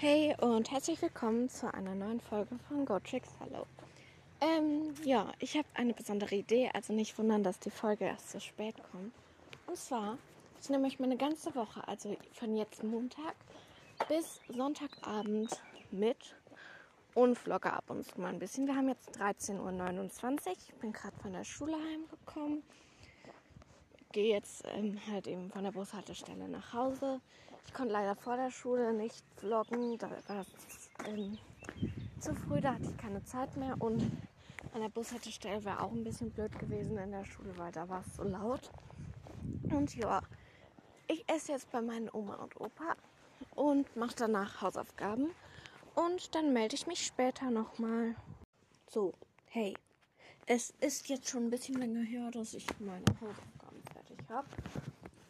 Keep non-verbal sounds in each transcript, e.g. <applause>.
Hey und herzlich willkommen zu einer neuen Folge von GoTricks Hello. Ähm, ja, ich habe eine besondere Idee, also nicht wundern, dass die Folge erst so spät kommt. Und zwar, ich nehme euch meine ganze Woche, also von jetzt Montag bis Sonntagabend mit und vlogge ab und zu mal ein bisschen. Wir haben jetzt 13.29 Uhr, ich bin gerade von der Schule heimgekommen gehe jetzt ähm, halt eben von der Bushaltestelle nach Hause. Ich konnte leider vor der Schule nicht vloggen, da war es ähm, zu früh, da hatte ich keine Zeit mehr und an der Bushaltestelle wäre auch ein bisschen blöd gewesen in der Schule, weil da war es so laut. Und ja, ich esse jetzt bei meinen Oma und Opa und mache danach Hausaufgaben und dann melde ich mich später nochmal. So, hey, es ist jetzt schon ein bisschen länger her, dass ich meine Hausaufgaben fertig habe.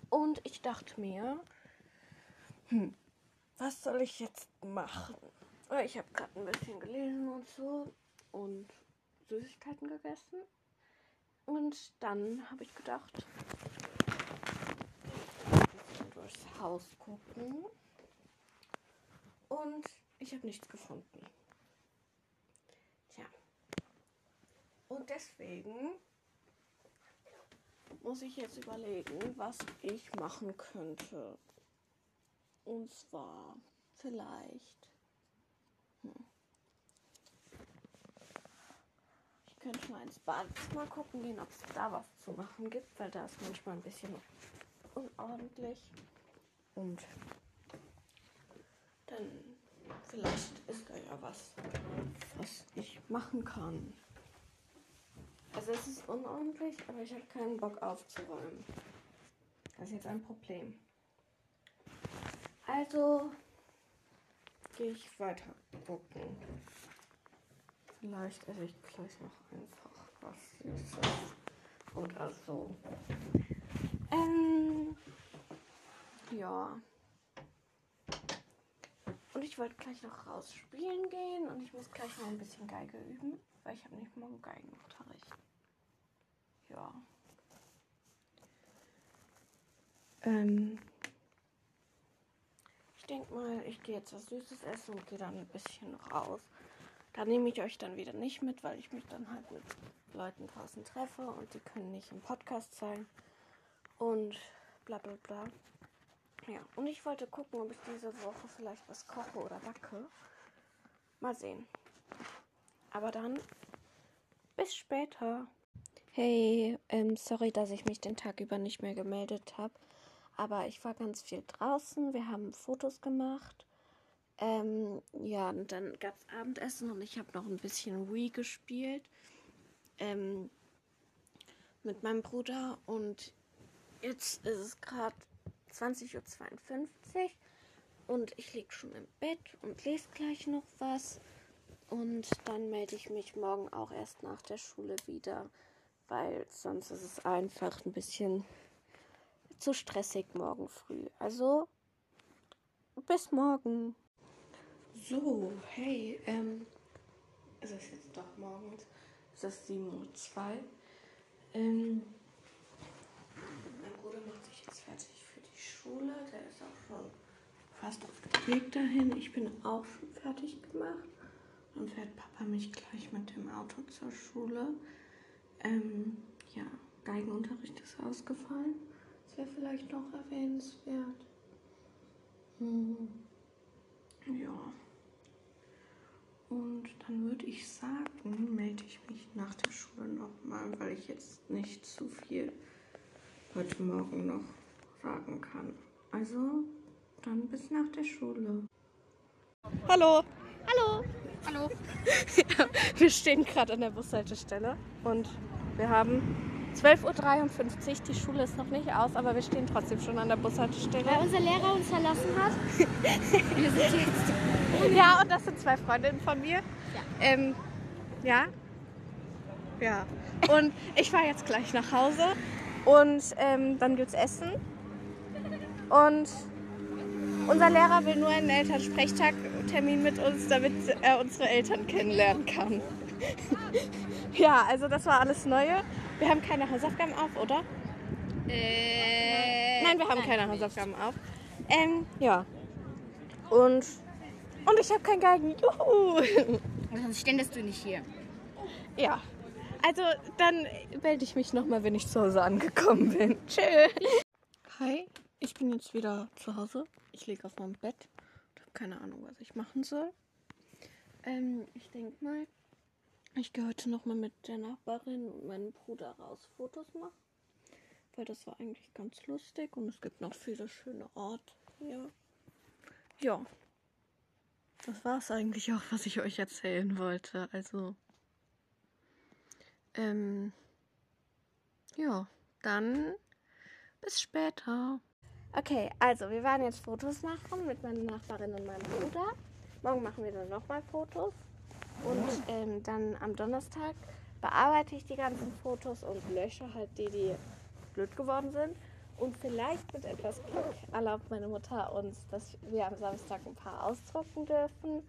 Und ich dachte mir, hm, was soll ich jetzt machen? Ich habe gerade ein bisschen gelesen und so und Süßigkeiten gegessen. Und dann habe ich gedacht, ein bisschen durchs Haus gucken. Und ich habe nichts gefunden. Tja. Und deswegen muss ich jetzt überlegen, was ich machen könnte. Und zwar vielleicht. Hm. Ich könnte mal ins Badezimmer gucken gehen, ob es da was zu machen gibt, weil da ist manchmal ein bisschen unordentlich. Und dann vielleicht ist da ja was, was ich machen kann. Also es ist unordentlich, aber ich habe keinen Bock aufzuräumen. Das ist jetzt ein Problem. Also gehe ich weiter gucken. Vielleicht esse ich gleich noch einfach was Süßes oder so. Ähm, ja. Und ich wollte gleich noch raus spielen gehen und ich muss gleich noch ein bisschen Geige üben, weil ich habe nicht morgen Geigenunterricht. Ja. Ähm, denke mal, ich gehe jetzt was Süßes essen und gehe dann ein bisschen raus. Da nehme ich euch dann wieder nicht mit, weil ich mich dann halt mit Leuten draußen treffe und die können nicht im Podcast sein. Und bla bla bla. Ja, und ich wollte gucken, ob ich diese Woche vielleicht was koche oder backe. Mal sehen. Aber dann bis später. Hey, ähm, sorry, dass ich mich den Tag über nicht mehr gemeldet habe. Aber ich war ganz viel draußen. Wir haben Fotos gemacht. Ähm, ja, und dann gab es Abendessen und ich habe noch ein bisschen Wii gespielt. Ähm, mit meinem Bruder. Und jetzt ist es gerade 20.52 Uhr und ich liege schon im Bett und lese gleich noch was. Und dann melde ich mich morgen auch erst nach der Schule wieder, weil sonst ist es einfach ein bisschen zu stressig morgen früh. Also bis morgen. So, hey, ähm, es ist jetzt doch morgens, es ist 7.02 Uhr. Ähm, mein Bruder macht sich jetzt fertig für die Schule. Der ist auch schon fast auf dem Weg dahin. Ich bin auch schon fertig gemacht. Dann fährt Papa mich gleich mit dem Auto zur Schule. Ähm, ja, Geigenunterricht ist ausgefallen. Das wäre vielleicht noch erwähnenswert. Hm. Ja. Und dann würde ich sagen, melde ich mich nach der Schule nochmal, weil ich jetzt nicht zu viel heute Morgen noch sagen kann. Also, dann bis nach der Schule. Hallo. Hallo. Hallo. <laughs> wir stehen gerade an der Bushaltestelle und wir haben 12.53 Uhr. Die Schule ist noch nicht aus, aber wir stehen trotzdem schon an der Bushaltestelle. Weil unser Lehrer uns verlassen hat. <laughs> wir sind jetzt. Ja, und das sind zwei Freundinnen von mir. Ja. Ähm, ja. Ja. Und ich fahre jetzt gleich nach Hause und ähm, dann gibt's Essen. Und unser Lehrer will nur einen Elternsprechtag-Termin mit uns, damit er unsere Eltern kennenlernen kann. <laughs> ja, also das war alles Neue. Wir haben keine Hausaufgaben auf, oder? Äh, Nein, wir haben keine Hausaufgaben auf. Ähm, ja. Und Und ich habe kein Geigen. Juhu. Sonst ständest du nicht hier. Ja. Also dann melde ich mich nochmal, wenn ich zu Hause angekommen bin. <laughs> Tschö. Hi, ich bin jetzt wieder zu Hause. Ich liege auf meinem Bett und habe keine Ahnung, was ich machen soll. Ähm, ich denke mal, ich gehe heute nochmal mit der Nachbarin und meinem Bruder raus Fotos machen. Weil das war eigentlich ganz lustig und es gibt noch viele schöne Orte hier. Ja. Das war es eigentlich auch, was ich euch erzählen wollte. Also. Ähm. Ja, dann bis später. Okay, also wir waren jetzt Fotos machen mit meiner Nachbarin und meinem Bruder. Morgen machen wir dann nochmal Fotos. Und ähm, dann am Donnerstag bearbeite ich die ganzen Fotos und lösche halt die, die blöd geworden sind. Und vielleicht mit etwas Glück erlaubt meine Mutter uns, dass wir am Samstag ein paar ausdrucken dürfen.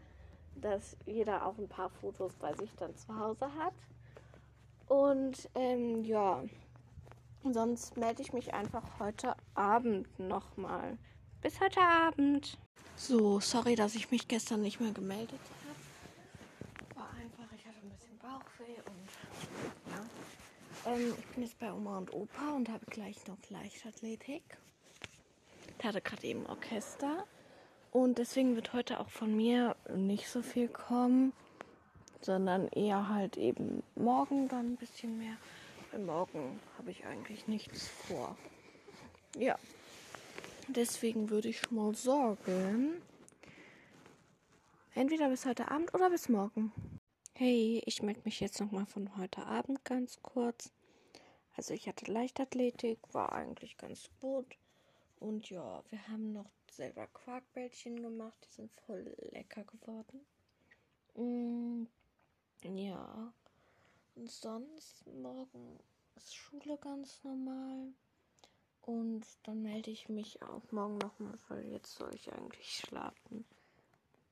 Dass jeder auch ein paar Fotos bei sich dann zu Hause hat. Und ähm, ja, sonst melde ich mich einfach heute Abend nochmal. Bis heute Abend. So, sorry, dass ich mich gestern nicht mehr gemeldet habe. War einfach, ich hatte ein Bauchweh und ja. Ähm, ich bin jetzt bei Oma und Opa und habe gleich noch Leichtathletik. Ich hatte gerade eben Orchester. Und deswegen wird heute auch von mir nicht so viel kommen, sondern eher halt eben morgen dann ein bisschen mehr. Weil morgen habe ich eigentlich nichts vor. Ja. Deswegen würde ich mal sagen, entweder bis heute Abend oder bis morgen. Hey, ich melde mich jetzt nochmal von heute Abend ganz kurz. Also ich hatte Leichtathletik, war eigentlich ganz gut. Und ja, wir haben noch selber Quarkbällchen gemacht, die sind voll lecker geworden. Mm, ja. Und sonst morgen ist Schule ganz normal. Und dann melde ich mich auch morgen nochmal, weil jetzt soll ich eigentlich schlafen.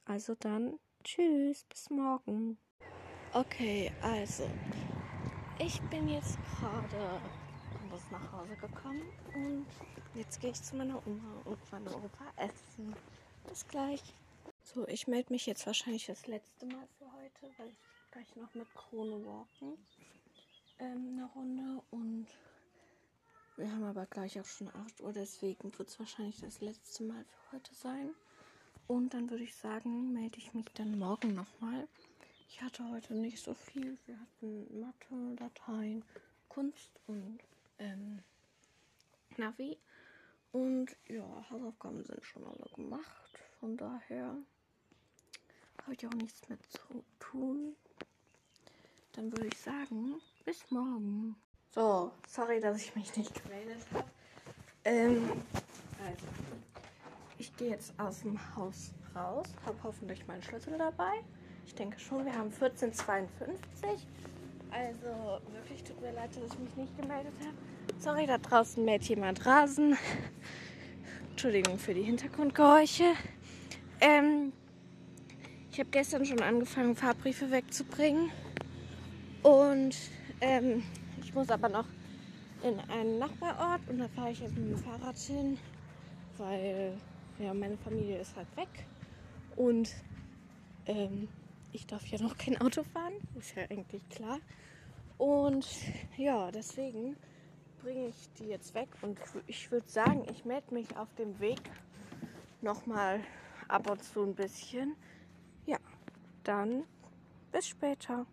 Also dann, tschüss, bis morgen. Okay, also, ich bin jetzt gerade anders nach Hause gekommen und jetzt gehe ich zu meiner Oma und meinem Opa essen. Bis gleich. So, ich melde mich jetzt wahrscheinlich das letzte Mal für heute, weil ich gleich noch mit Krone walken ähm, eine Runde und wir haben aber gleich auch schon 8 Uhr, deswegen wird es wahrscheinlich das letzte Mal für heute sein. Und dann würde ich sagen, melde ich mich dann morgen nochmal. Ich hatte heute nicht so viel. Wir hatten Mathe, Dateien, Kunst und ähm, Navi. Und ja, Hausaufgaben sind schon alle gemacht. Von daher habe ich auch nichts mehr zu tun. Dann würde ich sagen, bis morgen. So, sorry, dass ich mich nicht gemeldet habe. Ähm, also, ich gehe jetzt aus dem Haus raus, habe hoffentlich meinen Schlüssel dabei. Ich denke schon, wir haben 1452. Also, wirklich tut mir leid, dass ich mich nicht gemeldet habe. Sorry, da draußen mäht jemand Rasen. Entschuldigung für die Hintergrundgeräusche. Ähm, ich habe gestern schon angefangen, Fahrbriefe wegzubringen. Und ähm, ich muss aber noch in einen Nachbarort und da fahre ich jetzt mit dem Fahrrad hin, weil ja, meine Familie ist halt weg und ähm, ich darf ja noch kein Auto fahren, ist ja eigentlich klar. Und ja, deswegen bringe ich die jetzt weg und ich würde sagen, ich melde mich auf dem Weg nochmal ab und zu ein bisschen. Ja, dann bis später.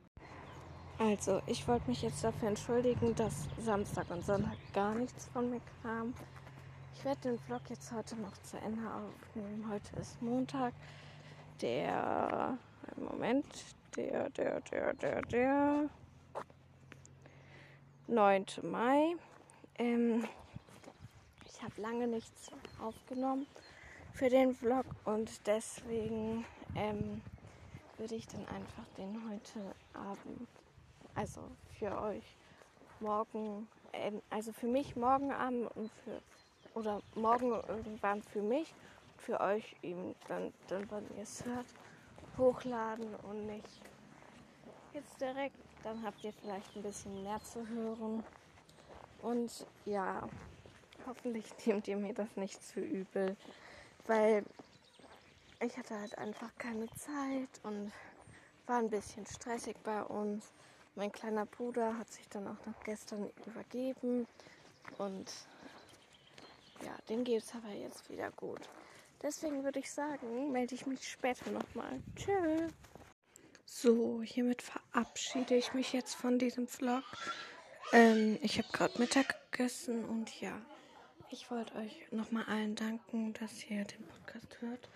Also, ich wollte mich jetzt dafür entschuldigen, dass Samstag und Sonntag gar nichts von mir kam. Ich werde den Vlog jetzt heute noch zu Ende aufnehmen. Heute ist Montag, der. Moment, der, der, der, der, der. 9. Mai. Ähm, ich habe lange nichts aufgenommen für den Vlog und deswegen ähm, würde ich dann einfach den heute Abend also für euch morgen, äh, also für mich morgen Abend und für, oder morgen irgendwann für mich für euch eben dann, dann wenn ihr es hört, hochladen und nicht jetzt direkt. Dann habt ihr vielleicht ein bisschen mehr zu hören. Und ja, hoffentlich <laughs> nehmt ihr mir das nicht zu übel, weil ich hatte halt einfach keine Zeit und war ein bisschen stressig bei uns. Mein kleiner Bruder hat sich dann auch noch gestern übergeben und ja, den geht es aber jetzt wieder gut. Deswegen würde ich sagen, melde ich mich später nochmal. Tschüss. So, hiermit verabschiede ich mich jetzt von diesem Vlog. Ähm, ich habe gerade Mittag gegessen und ja, ich wollte euch nochmal allen danken, dass ihr den Podcast hört,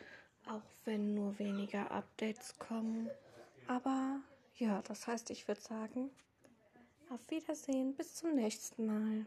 auch wenn nur weniger Updates kommen. Aber ja, das heißt, ich würde sagen, auf Wiedersehen, bis zum nächsten Mal.